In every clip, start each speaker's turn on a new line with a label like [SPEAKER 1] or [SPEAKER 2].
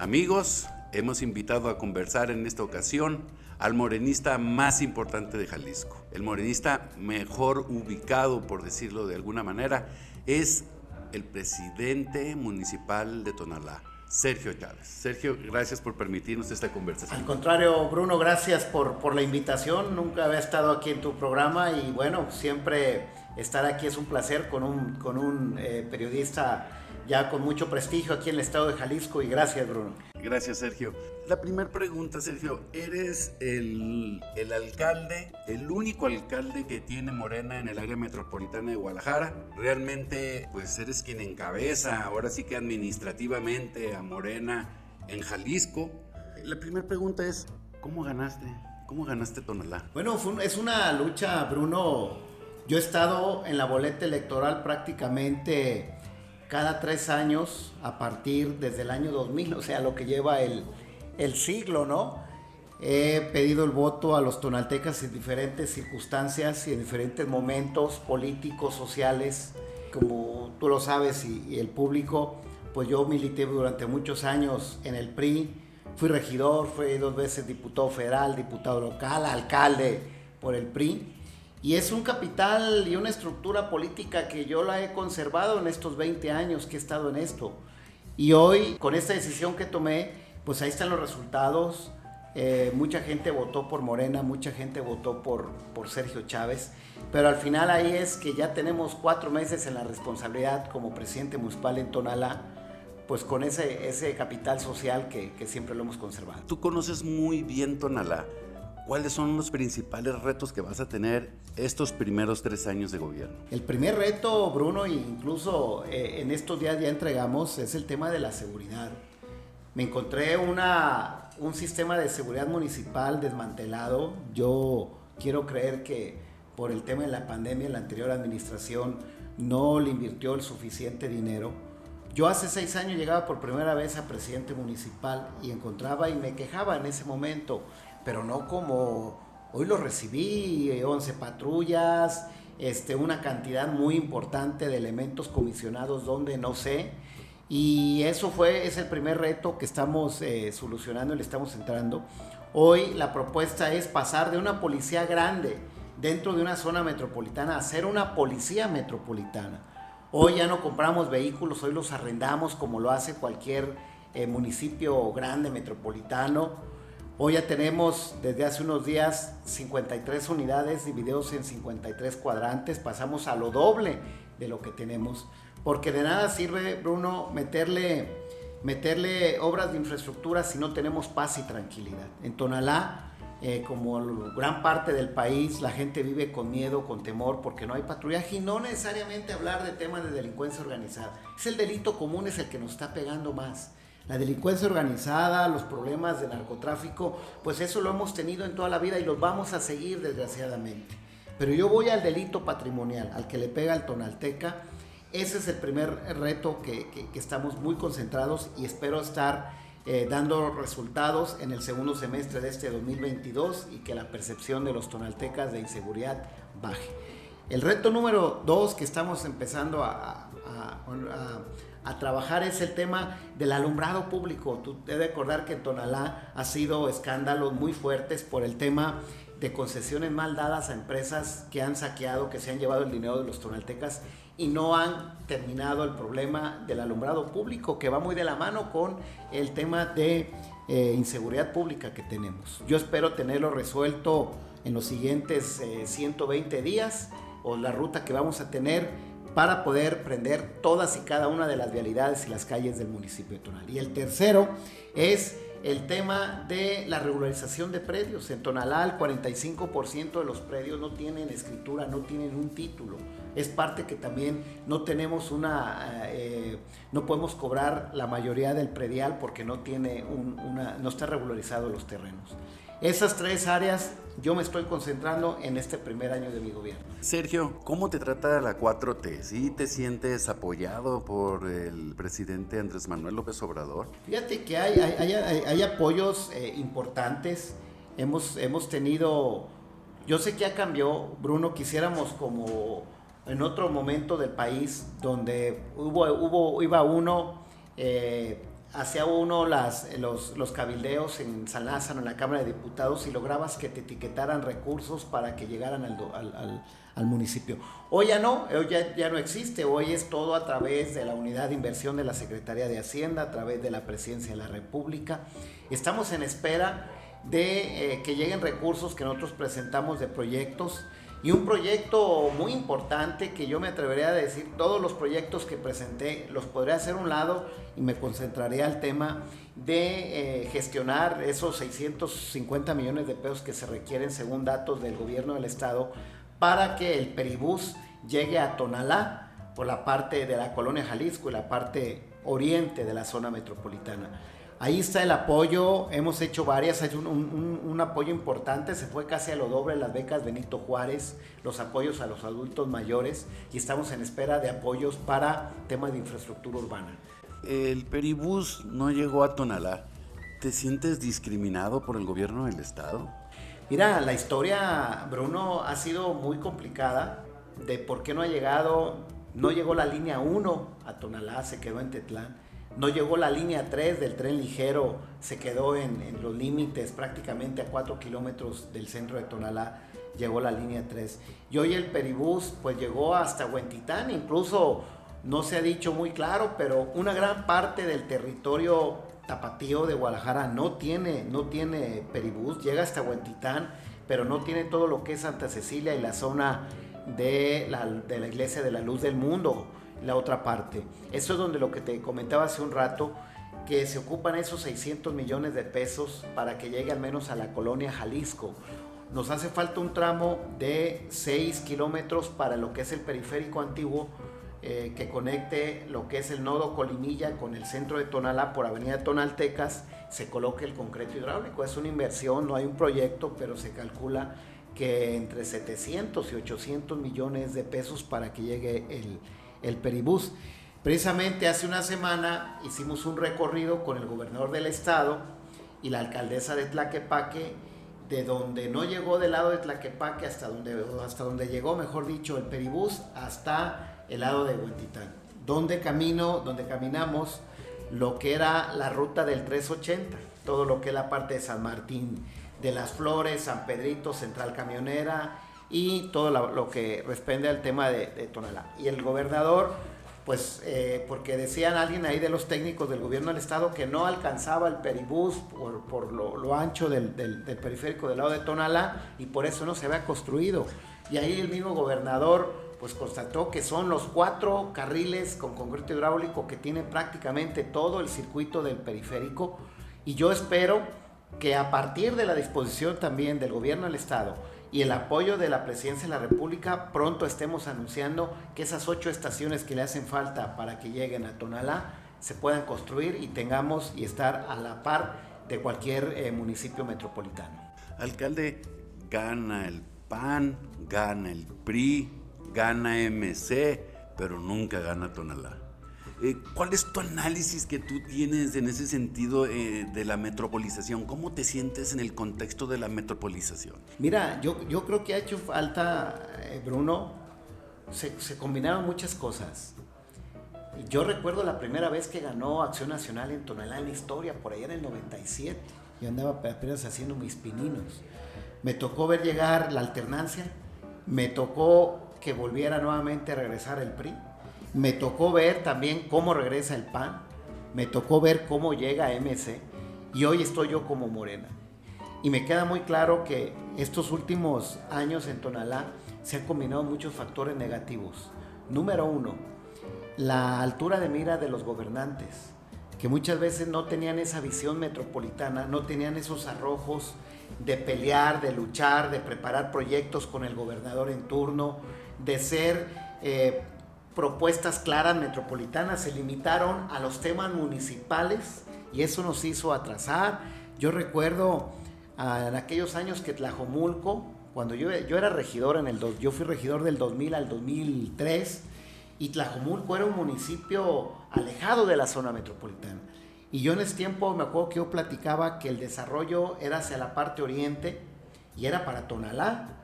[SPEAKER 1] Amigos, hemos invitado a conversar en esta ocasión al morenista más importante de Jalisco. El morenista mejor ubicado, por decirlo de alguna manera, es el presidente municipal de Tonalá, Sergio Chávez. Sergio, gracias por permitirnos esta conversación.
[SPEAKER 2] Al contrario, Bruno, gracias por, por la invitación. Nunca había estado aquí en tu programa y bueno, siempre estar aquí es un placer con un, con un eh, periodista ya con mucho prestigio aquí en el estado de Jalisco y gracias Bruno.
[SPEAKER 1] Gracias Sergio. La primera pregunta Sergio, eres el, el, alcalde, el único alcalde que tiene Morena en el área metropolitana de Guadalajara. Realmente pues eres quien encabeza ahora sí que administrativamente a Morena en Jalisco. La primera pregunta es, ¿cómo ganaste? ¿Cómo ganaste Tonalá?
[SPEAKER 2] Bueno, es una lucha, Bruno. Yo he estado en la boleta electoral prácticamente cada tres años a partir desde el año 2000, o sea, lo que lleva el, el siglo, ¿no? He pedido el voto a los tonaltecas en diferentes circunstancias y en diferentes momentos políticos, sociales, como tú lo sabes y, y, el público, pues yo milité durante muchos años en el PRI, fui regidor, fui dos veces diputado federal, diputado local, alcalde por el PRI y es un capital y una estructura política que yo la he conservado en estos 20 años que he estado en esto. Y hoy, con esta decisión que tomé, pues ahí están los resultados. Eh, mucha gente votó por Morena, mucha gente votó por, por Sergio Chávez, pero al final ahí es que ya tenemos cuatro meses en la responsabilidad como presidente municipal en Tonalá, pues con ese, ese capital social que, que siempre lo hemos conservado.
[SPEAKER 1] Tú conoces muy bien Tonalá. ¿Cuáles son los principales retos que vas a tener estos primeros tres años de gobierno?
[SPEAKER 2] El primer reto, Bruno, e incluso eh, en estos días ya entregamos, es el tema de la seguridad. Me encontré una, un sistema de seguridad municipal desmantelado. Yo quiero creer que por el tema de la pandemia, la anterior administración no le invirtió el suficiente dinero. Yo hace seis años llegaba por primera vez a presidente municipal y encontraba y me quejaba en ese momento pero no como hoy lo recibí, 11 patrullas, este, una cantidad muy importante de elementos comisionados donde no sé. Y eso fue, es el primer reto que estamos eh, solucionando y le estamos entrando. Hoy la propuesta es pasar de una policía grande dentro de una zona metropolitana a ser una policía metropolitana. Hoy ya no compramos vehículos, hoy los arrendamos como lo hace cualquier eh, municipio grande metropolitano Hoy ya tenemos desde hace unos días 53 unidades divididos en 53 cuadrantes, pasamos a lo doble de lo que tenemos, porque de nada sirve, Bruno, meterle, meterle obras de infraestructura si no tenemos paz y tranquilidad. En Tonalá, eh, como gran parte del país, la gente vive con miedo, con temor, porque no hay patrullaje y no necesariamente hablar de temas de delincuencia organizada. Es el delito común, es el que nos está pegando más la delincuencia organizada, los problemas de narcotráfico, pues eso lo hemos tenido en toda la vida y los vamos a seguir desgraciadamente. Pero yo voy al delito patrimonial, al que le pega al tonalteca. Ese es el primer reto que, estamos muy concentrados y espero estar eh, dando resultados en el segundo semestre de este 2022 y que la percepción de los tonaltecas de inseguridad baje. El reto número dos que estamos empezando a a trabajar es el tema del alumbrado público. Tú debes recordar que en Tonalá ha sido escándalos muy fuertes por el tema de concesiones mal dadas a empresas que han saqueado, que se han llevado el dinero de los tonaltecas y no han terminado el problema del alumbrado público, que va muy de la mano con el tema de eh, inseguridad pública que tenemos. Yo espero tenerlo resuelto en los siguientes 120 eh, días o la ruta que vamos a tener para poder prender todas y cada una de las vialidades y las calles del municipio de Tonalá. Y el tercero es el tema de la regularización de predios. En Tonalá el 45% de los predios no tienen escritura, no tienen un título. Es parte que también no tenemos una, eh, no podemos cobrar la mayoría del predial porque no tiene una, no está regularizado los terrenos. Esas tres áreas yo me estoy concentrando en este primer año de mi gobierno.
[SPEAKER 1] Sergio, ¿cómo te trata la 4T? ¿Sí te sientes apoyado por el presidente Andrés Manuel López Obrador?
[SPEAKER 2] Fíjate que hay, hay, apoyos eh, importantes. Hemos, hemos tenido, yo sé que ya cambió, Bruno, quisiéramos como en otro momento del país donde hubo, hubo, iba uno... Eh, hacía uno las, los, los, cabildeos en San Lázaro, en la Cámara de Diputados, y lograbas que te etiquetaran recursos para que llegaran al, al, municipio. Hoy ya no, hoy ya, ya, no existe, hoy es todo a través de la unidad de inversión de la Secretaría de Hacienda, a través de la Presidencia de la República. Estamos en espera de eh, que lleguen recursos que nosotros presentamos de proyectos y un proyecto muy importante que yo me atrevería a decir, todos los proyectos que presenté los podré hacer un lado y me concentraré al tema de eh, gestionar esos 650 millones de pesos que se requieren según datos del gobierno del estado para que el peribús llegue a Tonalá por la parte de la colonia Jalisco y la parte oriente de la zona metropolitana. Ahí está el apoyo, hemos hecho varias, hay un, un, apoyo importante, se fue casi a lo doble las becas Benito Juárez, los apoyos a los adultos mayores y estamos en espera de apoyos para temas de infraestructura urbana.
[SPEAKER 1] El Peribús no llegó a Tonalá. ¿Te sientes discriminado por el gobierno del estado?
[SPEAKER 2] Mira, la historia, Bruno, ha sido muy complicada de por qué no ha llegado, no llegó la línea 1 a Tonalá, se quedó en Tetlán no llegó la línea 3 del tren ligero, se quedó en, los límites prácticamente a 4 kilómetros del centro de Tonalá, llegó la línea 3. Y hoy el Peribús pues llegó hasta Huentitán, incluso no se ha dicho muy claro, pero una gran parte del territorio tapatío de Guadalajara no tiene, no tiene Peribús, llega hasta Huentitán, pero no tiene todo lo que es Santa Cecilia y la zona de la, de la Iglesia de la Luz del Mundo la otra parte. Eso es donde lo que te comentaba hace un rato, que se ocupan esos 600 millones de pesos para que llegue al menos a la colonia Jalisco. Nos hace falta un tramo de 6 kilómetros para lo que es el periférico antiguo, eh, que conecte lo que es el nodo Colimilla con el centro de Tonalá por Avenida Tonaltecas, se coloque el concreto hidráulico. Es una inversión, no hay un proyecto, pero se calcula que entre 700 y 800 millones de pesos para que llegue el, el Peribús. Precisamente hace una semana hicimos un recorrido con el gobernador del estado y la alcaldesa de Tlaquepaque, de donde no llegó del lado de Tlaquepaque hasta donde, hasta donde llegó, mejor dicho, el Peribús, hasta el lado de Huentitán, donde camino, donde caminamos lo que era la ruta del 380, todo lo que es la parte de San Martín de las Flores, San Pedrito, Central Camionera, y todo lo, que responde al tema de, Tonalá. Y el gobernador, pues, eh, porque decían alguien ahí de los técnicos del gobierno del estado que no alcanzaba el peribús por, lo, ancho del, periférico del lado de Tonalá y por eso no se había construido. Y ahí el mismo gobernador pues constató que son los cuatro carriles con concreto hidráulico que tienen prácticamente todo el circuito del periférico y yo espero que a partir de la disposición también del gobierno del estado y el apoyo de la presidencia de la República, pronto estemos anunciando que esas ocho estaciones que le hacen falta para que lleguen a Tonalá se puedan construir y tengamos y estar a la par de cualquier eh, municipio metropolitano.
[SPEAKER 1] Alcalde, gana el PAN, gana el PRI, gana MC, pero nunca gana Tonalá. Eh, ¿Cuál es tu análisis que tú tienes en ese sentido eh, de la metropolización? ¿Cómo te sientes en el contexto de la metropolización?
[SPEAKER 2] Mira, yo, yo creo que ha hecho falta, eh, Bruno, se, se, combinaron muchas cosas. Yo recuerdo la primera vez que ganó Acción Nacional en Tonalá en la historia, por allá en el 97. Yo andaba apenas haciendo mis pininos. Me tocó ver llegar la alternancia, me tocó que volviera nuevamente a regresar el PRI me tocó ver también cómo regresa el PAN, me tocó ver cómo llega MC y hoy estoy yo como Morena. Y me queda muy claro que estos últimos años en Tonalá se han combinado muchos factores negativos. Número uno, la altura de mira de los gobernantes, que muchas veces no tenían esa visión metropolitana, no tenían esos arrojos de pelear, de luchar, de preparar proyectos con el gobernador en turno, de ser eh, propuestas claras metropolitanas, se limitaron a los temas municipales y eso nos hizo atrasar. Yo recuerdo ah, en aquellos años que Tlajomulco, cuando yo, yo era regidor en el yo fui regidor del 2000 al 2003 y Tlajomulco era un municipio alejado de la zona metropolitana. Y yo en ese tiempo me acuerdo que yo platicaba que el desarrollo era hacia la parte oriente y era para Tonalá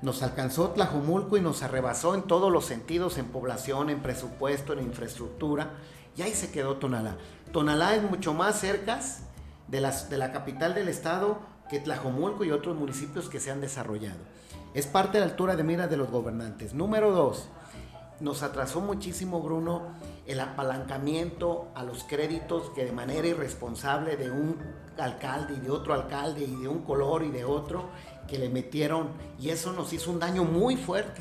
[SPEAKER 2] nos alcanzó Tlajumulco y nos arrebasó en todos los sentidos, en población, en presupuesto, en infraestructura. Y ahí se quedó Tonalá. Tonalá es mucho más cerca de, las, de la capital del estado que Tlajomulco y otros municipios que se han desarrollado. Es parte de la altura de mira de los gobernantes. Número dos, nos atrasó muchísimo, Bruno, el apalancamiento a los créditos que de manera irresponsable de un alcalde y de otro alcalde y de un color y de otro que le metieron y eso nos hizo un daño muy fuerte.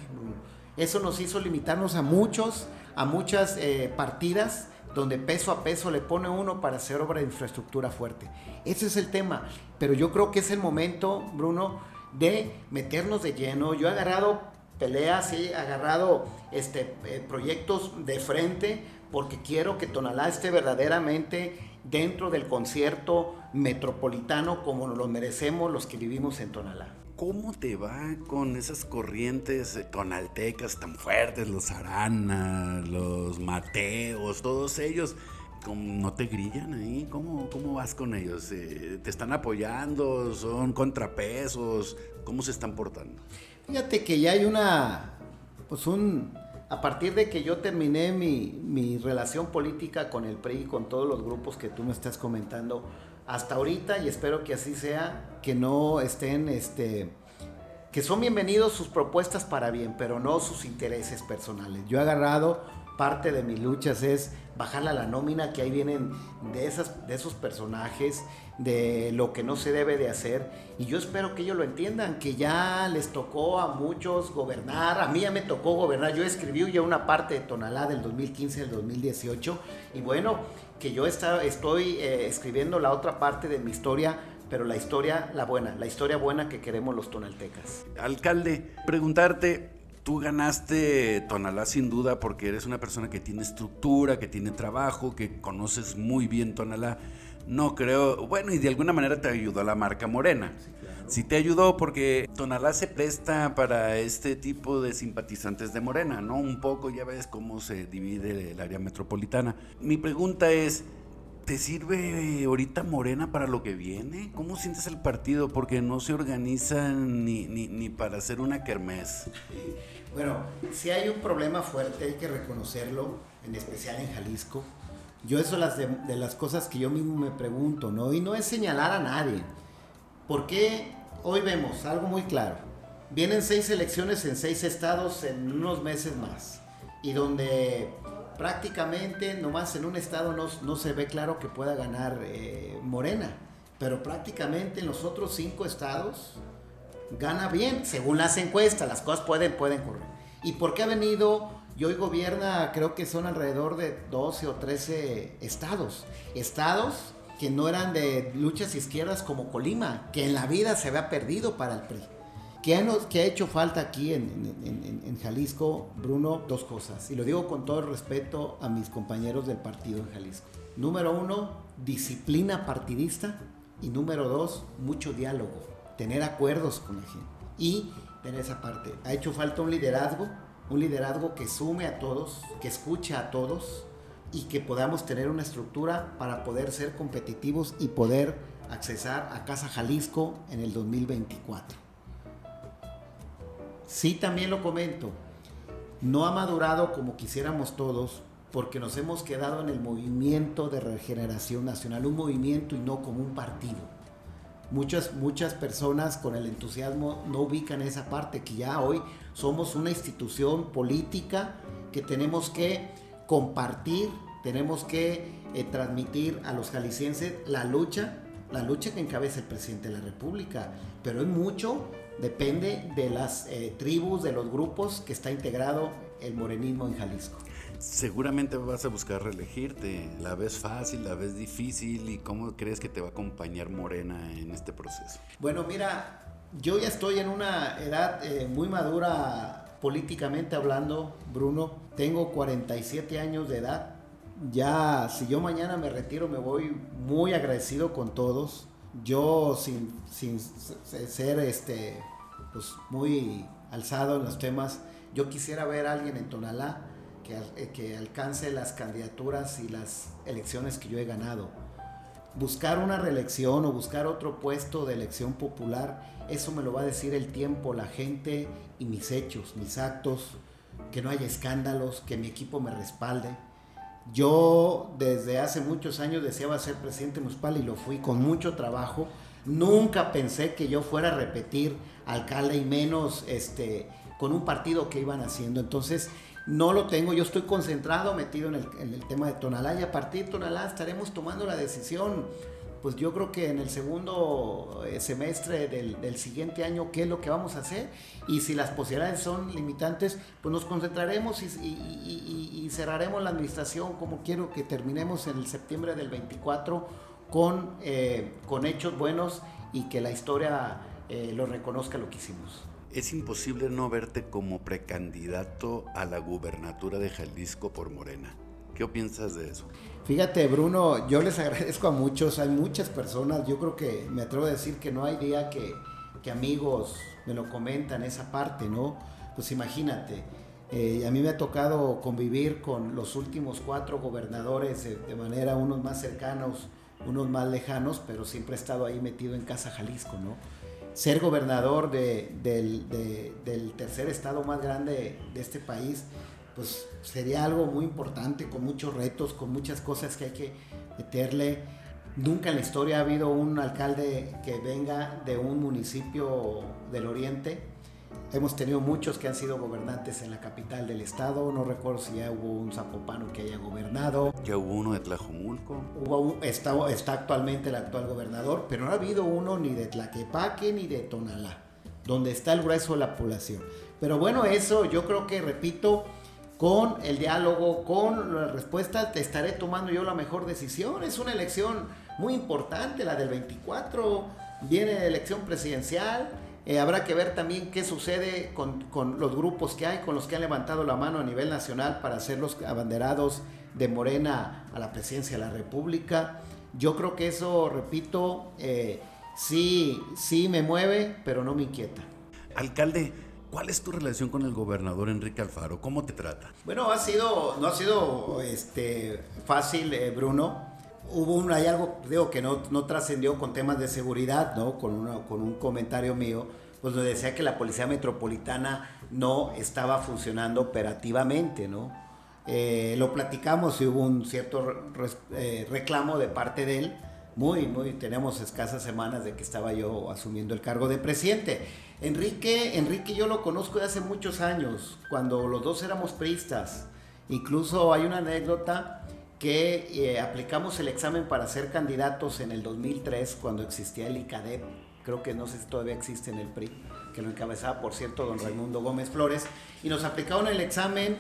[SPEAKER 2] Eso nos hizo limitarnos a muchos, a muchas eh, partidas donde peso a peso le pone uno para hacer obra de infraestructura fuerte. Ese es el tema. Pero yo creo que es el momento, Bruno, de meternos de lleno. Yo he agarrado peleas, he agarrado este, eh, proyectos de frente porque quiero que Tonalá esté verdaderamente dentro del concierto metropolitano como nos lo merecemos los que vivimos en Tonalá.
[SPEAKER 1] ¿Cómo te va con esas corrientes tonaltecas tan fuertes, los Arana, los Mateos, todos ellos? ¿No te grillan ahí? ¿Cómo, cómo vas con ellos? Eh, ¿Te están apoyando? ¿Son contrapesos? ¿Cómo se están portando?
[SPEAKER 2] Fíjate que ya hay una, pues un, a partir de que yo terminé mi, mi, relación política con el PRI y con todos los grupos que tú me estás comentando, hasta ahorita, y espero que así sea, que no estén, este, que son bienvenidos sus propuestas para bien, pero no sus intereses personales. Yo he agarrado parte de mis luchas es bajarla a la nómina, que ahí vienen de, esas, de esos personajes, de lo que no se debe de hacer. Y yo espero que ellos lo entiendan, que ya les tocó a muchos gobernar, a mí ya me tocó gobernar, yo escribí ya una parte de Tonalá del 2015 al 2018, y bueno, que yo está, estoy eh, escribiendo la otra parte de mi historia pero la historia, la buena, la historia buena que queremos los tonaltecas.
[SPEAKER 1] Alcalde, preguntarte, Tú ganaste Tonalá sin duda porque eres una persona que tiene estructura, que tiene trabajo, que conoces muy bien Tonalá. No creo, bueno, y de alguna manera te ayudó la marca Morena. Sí, te ayudó porque Tonalá se presta para este tipo de simpatizantes de Morena, ¿no? Un poco, ya ves cómo se divide el área metropolitana. Mi pregunta es, ¿Te sirve ahorita Morena para lo que viene? ¿Cómo sientes el partido? Porque no se organiza ni, ni, ni para hacer una kermés.
[SPEAKER 2] Bueno, si hay un problema fuerte, hay que reconocerlo, en especial en Jalisco. Yo eso las de, las cosas que yo mismo me pregunto, ¿no? Y no es señalar a nadie. Porque hoy vemos algo muy claro. Vienen seis elecciones en seis estados en unos meses más. Y donde prácticamente nomás en un estado no, no se ve claro que pueda ganar eh, Morena. Pero prácticamente en los otros cinco estados gana bien, según las encuestas, las cosas pueden, pueden correr. ¿Y por qué ha venido? Y hoy gobierna, creo que son alrededor de 12 o 13 estados. Estados que no eran de luchas izquierdas como Colima, que en la vida se había perdido para el PRI. ¿Qué ha, ha hecho falta aquí en, Jalisco, Bruno? Dos cosas. Y lo digo con todo el respeto a mis compañeros del partido en Jalisco. Número uno, disciplina partidista. Y número dos, mucho diálogo tener acuerdos con la gente y tener esa parte. Ha hecho falta un liderazgo, un liderazgo que sume a todos, que escuche a todos y que podamos tener una estructura para poder ser competitivos y poder accesar a Casa Jalisco en el 2024. Sí, también lo comento, no ha madurado como quisiéramos todos porque nos hemos quedado en el movimiento de regeneración nacional, un movimiento y no como un partido muchas, muchas personas con el entusiasmo no ubican esa parte, que ya hoy somos una institución política que tenemos que compartir, tenemos que eh, transmitir a los jaliscienses la lucha, la lucha que encabeza el presidente de la República, pero en mucho depende de las eh, tribus, de los grupos que está integrado el morenismo en Jalisco
[SPEAKER 1] seguramente vas a buscar reelegirte. ¿La ves fácil, la ves difícil y cómo crees que te va a acompañar Morena en este proceso?
[SPEAKER 2] Bueno, mira, yo ya estoy en una edad eh, muy madura políticamente hablando, Bruno. Tengo 47 años de edad. Ya, si yo mañana me retiro, me voy muy agradecido con todos. Yo, sin, sin ser este, pues, muy alzado en los temas, yo quisiera ver a alguien en Tonalá eh, que, alcance las candidaturas y las elecciones que yo he ganado. Buscar una reelección o buscar otro puesto de elección popular, eso me lo va a decir el tiempo, la gente y mis hechos, mis actos, que no haya escándalos, que mi equipo me respalde. Yo desde hace muchos años deseaba ser presidente municipal y lo fui con mucho trabajo. Nunca pensé que yo fuera a repetir alcalde y menos este, con un partido que iban haciendo. Entonces, no lo tengo, yo estoy concentrado, metido en el, tema de Tonalá y a partir de Tonalá estaremos tomando la decisión pues yo creo que en el segundo eh, semestre del, siguiente año qué es lo que vamos a hacer y si las posibilidades son limitantes, pues nos concentraremos y, cerraremos la administración como quiero que terminemos en el septiembre del 24 con, eh, con hechos buenos y que la historia eh, lo reconozca lo que hicimos.
[SPEAKER 1] Es imposible no verte como precandidato a la gubernatura de Jalisco por Morena. ¿Qué piensas de eso?
[SPEAKER 2] Fíjate, Bruno, yo les agradezco a muchos, hay muchas personas, yo creo que me atrevo a decir que no hay día que, amigos me lo comentan esa parte, ¿no? Pues imagínate, eh, a mí me ha tocado convivir con los últimos cuatro gobernadores de, manera unos más cercanos, unos más lejanos, pero siempre he estado ahí metido en Casa Jalisco, ¿no? Ser gobernador del, del tercer estado más grande de este país, pues sería algo muy importante, con muchos retos, con muchas cosas que hay que meterle. Nunca en la historia ha habido un alcalde que venga de un municipio del oriente. Hemos tenido muchos que han sido gobernantes en la capital del estado. No recuerdo si ya hubo un zapopano que haya gobernado.
[SPEAKER 1] Ya hubo uno de Tlajomulco.
[SPEAKER 2] Hubo está, está actualmente el actual gobernador, pero no ha habido uno ni de Tlaquepaque ni de Tonalá, donde está el grueso de la población. Pero bueno, eso yo creo que, repito, con el diálogo, con la respuesta, te estaré tomando yo la mejor decisión. Es una elección muy importante, la del 24. Viene la elección presidencial. Eh, habrá que ver también qué sucede con, con, los grupos que hay, con los que han levantado la mano a nivel nacional para ser los abanderados de Morena a la presidencia de la República. Yo creo que eso, repito, eh, sí, sí me mueve, pero no me inquieta.
[SPEAKER 1] Alcalde, ¿Cuál es tu relación con el gobernador Enrique Alfaro? ¿Cómo te trata?
[SPEAKER 2] Bueno, ha sido, no ha sido este, fácil, eh, Bruno. Hubo un, hay algo, digo, que no, no trascendió con temas de seguridad, ¿no? Con, una, con un comentario mío, pues me decía que la Policía Metropolitana no estaba funcionando operativamente, ¿no? Eh, lo platicamos y hubo un cierto eh, reclamo de parte de él. Muy, muy, tenemos escasas semanas de que estaba yo asumiendo el cargo de presidente. Enrique, Enrique yo lo conozco de hace muchos años, cuando los dos éramos priistas. Incluso hay una anécdota que eh, aplicamos el examen para ser candidatos en el 2003, cuando existía el ICADEP. Creo que no sé si todavía existe en el PRI, que lo encabezaba, por cierto, don Raimundo Gómez Flores. Y nos aplicaron el examen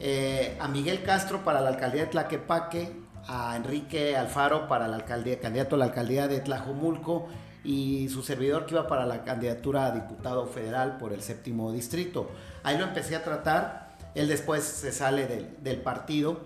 [SPEAKER 2] eh, a Miguel Castro para la alcaldía de Tlaquepaque, a Enrique Alfaro para la alcaldía, candidato a la alcaldía de Tlajumulco y su servidor que iba para la candidatura a diputado federal por el séptimo distrito. Ahí lo empecé a tratar, él después se sale del, partido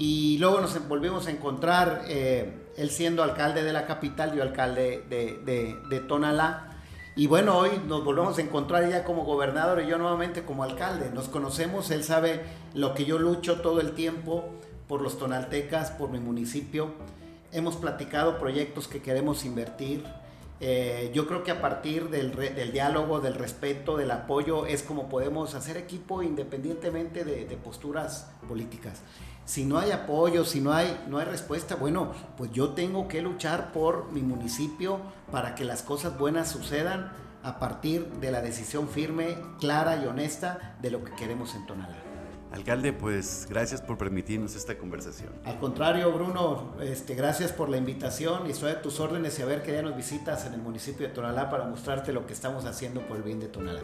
[SPEAKER 2] y luego nos volvimos a encontrar, eh, él siendo alcalde de la capital, yo alcalde de, de, Tonalá. Y bueno, hoy nos volvemos a encontrar ya como gobernador y yo nuevamente como alcalde. Nos conocemos, él sabe lo que yo lucho todo el tiempo por los tonaltecas, por mi municipio. Hemos platicado proyectos que queremos invertir, eh, yo creo que a partir del, diálogo, del respeto, del apoyo, es como podemos hacer equipo independientemente de, posturas políticas. Si no hay apoyo, si no hay, no hay respuesta, bueno, pues yo tengo que luchar por mi municipio para que las cosas buenas sucedan a partir de la decisión firme, clara y honesta de lo que queremos en Tonalá.
[SPEAKER 1] Alcalde, pues gracias por permitirnos esta conversación.
[SPEAKER 2] Al contrario, Bruno, este, gracias por la invitación y estoy a tus órdenes y a ver qué día nos visitas en el municipio de Tonalá para mostrarte lo que estamos haciendo por el bien de Tonalá.